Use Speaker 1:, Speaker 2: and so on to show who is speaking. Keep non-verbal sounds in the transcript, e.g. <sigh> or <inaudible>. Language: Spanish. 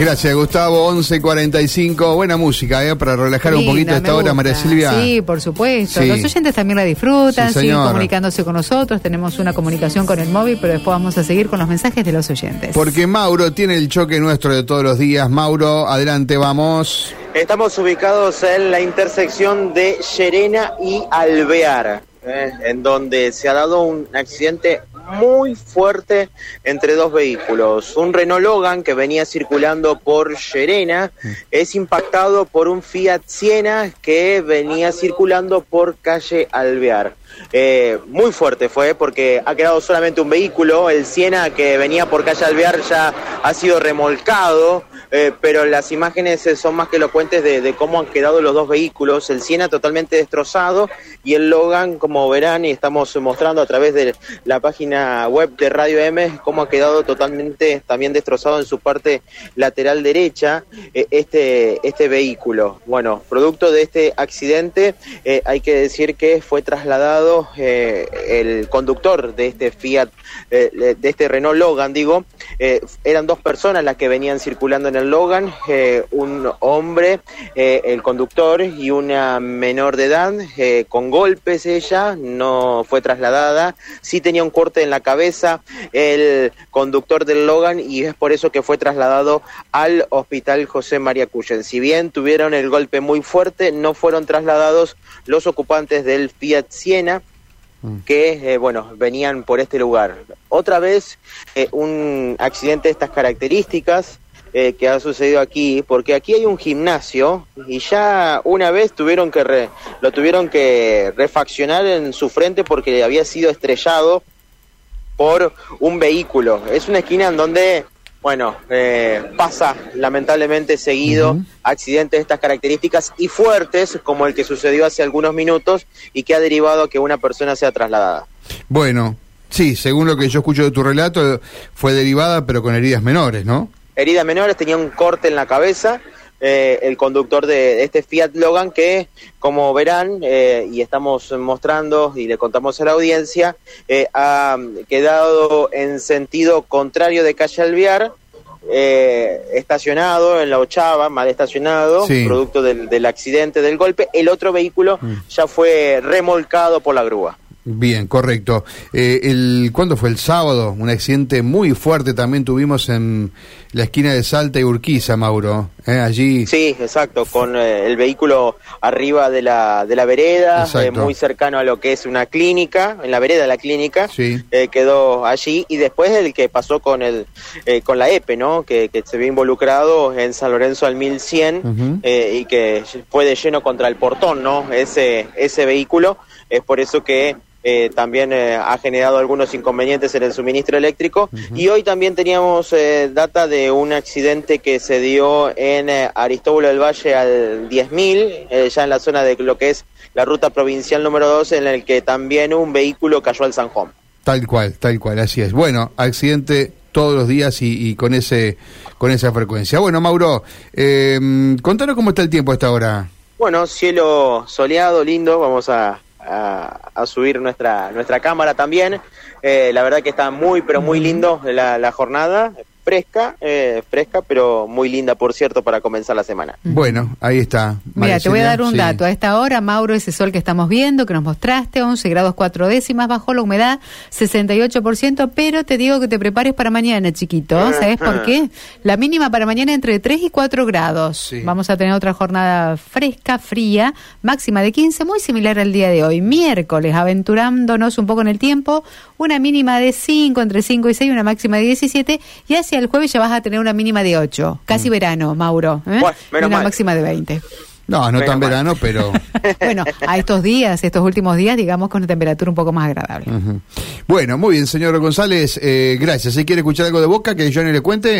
Speaker 1: Gracias, Gustavo. 11.45. Buena música, ¿eh? Para relajar un poquito esta hora. María Silvia.
Speaker 2: Sí, por supuesto.
Speaker 1: Sí.
Speaker 2: Los oyentes también la disfrutan,
Speaker 1: Sí,
Speaker 2: siguen comunicándose con nosotros. Tenemos una comunicación con el móvil, pero después vamos a seguir con los mensajes de los oyentes.
Speaker 1: Porque Mauro tiene el choque nuestro de todos los días. Mauro, adelante, vamos.
Speaker 3: Estamos ubicados en la intersección de Llerena y Alvear, eh, en donde se ha dado un accidente muy fuerte entre dos vehículos. Un Renault Logan que venía circulando por Llerena es impactado por un Fiat Siena que venía circulando por calle Alvear. Eh, muy fuerte fue porque ha quedado solamente un vehículo, el Siena que venía por calle Alvear ya ha sido remolcado, eh, pero las imágenes eh, son más que elocuentes de, de cómo han quedado los dos vehículos, el Siena totalmente destrozado y el Logan, como verán y estamos mostrando a través de la página web de Radio M, cómo ha quedado totalmente también destrozado en su parte lateral derecha eh, este, este vehículo. Bueno, producto de este accidente eh, hay que decir que fue trasladado eh, el conductor de este Fiat, eh, de este Renault Logan, digo, eh, eran dos personas las que venían circulando en el Logan, eh, un hombre, el conductor y una menor de edad, con golpes ella, no fue trasladada, sí tenía un corte en la cabeza el conductor del Logan y es por eso que fue trasladado al hospital José María Cuyen. Si bien tuvieron el golpe muy fuerte, no fueron trasladados los ocupantes del Fiat Siena, que eh, bueno venían por este lugar. Otra vez eh, un accidente de estas características eh, que ha sucedido aquí, porque aquí hay un gimnasio y ya una vez tuvieron que re- lo tuvieron que refaccionar en su frente porque había sido estrellado por un vehículo. Es una esquina en donde bueno, eh, pasa lamentablemente seguido accidentes de estas características y fuertes como el que sucedió hace algunos minutos y que ha derivado a que una persona sea trasladada.
Speaker 1: Bueno, sí, según lo que yo escucho de tu relato, fue derivada, pero con heridas menores, ¿no?
Speaker 3: heridas menores, tenía un corte en la cabeza, eh, el conductor de este Fiat Logan que, como verán, eh, y estamos mostrando y le contamos a la audiencia, eh, ha quedado en sentido contrario de calle Alvear, eh, estacionado en la ochava, mal estacionado,
Speaker 1: Sí.
Speaker 3: producto del, del accidente, del golpe. El otro vehículo ya fue remolcado por la grúa.
Speaker 1: Bien, correcto. Eh, el, ¿Cuándo fue? El sábado, un accidente muy fuerte también tuvimos en la esquina de Salta y Urquiza, Mauro. ¿eh? Allí.
Speaker 3: Sí, exacto, con eh, el vehículo arriba de la, de la vereda, eh, muy cercano a lo que es una clínica, en la vereda de la clínica,
Speaker 1: Sí.
Speaker 3: eh, quedó allí, y después el que pasó con el eh, con la EPE, ¿no? Que, que se vio involucrado en San Lorenzo al 1100
Speaker 1: Ujú.
Speaker 3: eh, y que fue de lleno contra el portón, ¿no? Ese, ese vehículo, es por eso que eh, también eh, ha generado algunos inconvenientes en el suministro eléctrico. Y hoy también teníamos eh, data de un accidente que se dio en eh, Aristóbulo del Valle al 10.000, eh, ya en la zona de lo que es la ruta provincial número 12, en el que también un vehículo cayó al Sanjón.
Speaker 1: Tal cual, tal cual, así es. Bueno, accidente todos los días y, y con ese con esa frecuencia. Bueno, Mauro, eh, contanos cómo está el tiempo a esta hora.
Speaker 3: Bueno, cielo soleado, lindo, vamos a, a- subir nuestra, nuestra cámara también. Eh, la verdad que está muy, pero muy lindo la jornada, fresca, eh, fresca, pero muy linda, por cierto, para comenzar la semana.
Speaker 1: Bueno, ahí está.
Speaker 2: Mira, te voy a dar un
Speaker 1: sí.
Speaker 2: dato. A esta hora, Mauro, ese sol que estamos viendo, que nos mostraste, 11 grados 4 décimas, bajó la humedad 68%, pero te digo que te prepares para mañana, chiquito. ¿Sabes por qué? La mínima para mañana entre 3 y 4 grados.
Speaker 1: Sí.
Speaker 2: Vamos a tener otra jornada fresca, fría, máxima de 15, muy similar al día de hoy. Miércoles, aventurándonos un poco en el tiempo, una mínima de 5, entre 5 y 6, una máxima de 17, y hacia el jueves ya vas a tener una mínima de 8. Casi verano, Mauro. ¿eh?
Speaker 3: Bueno, menos
Speaker 2: una
Speaker 3: mal.
Speaker 2: máxima de 20.
Speaker 1: No, no
Speaker 3: Menos
Speaker 1: tan
Speaker 3: mal.
Speaker 1: verano, pero... <laughs>
Speaker 2: bueno, a estos días, estos últimos días, digamos, con una temperatura un poco más agradable.
Speaker 1: Bueno, muy bien, señor González, eh, gracias. Si quiere escuchar algo de Boca, que Johnny le cuente.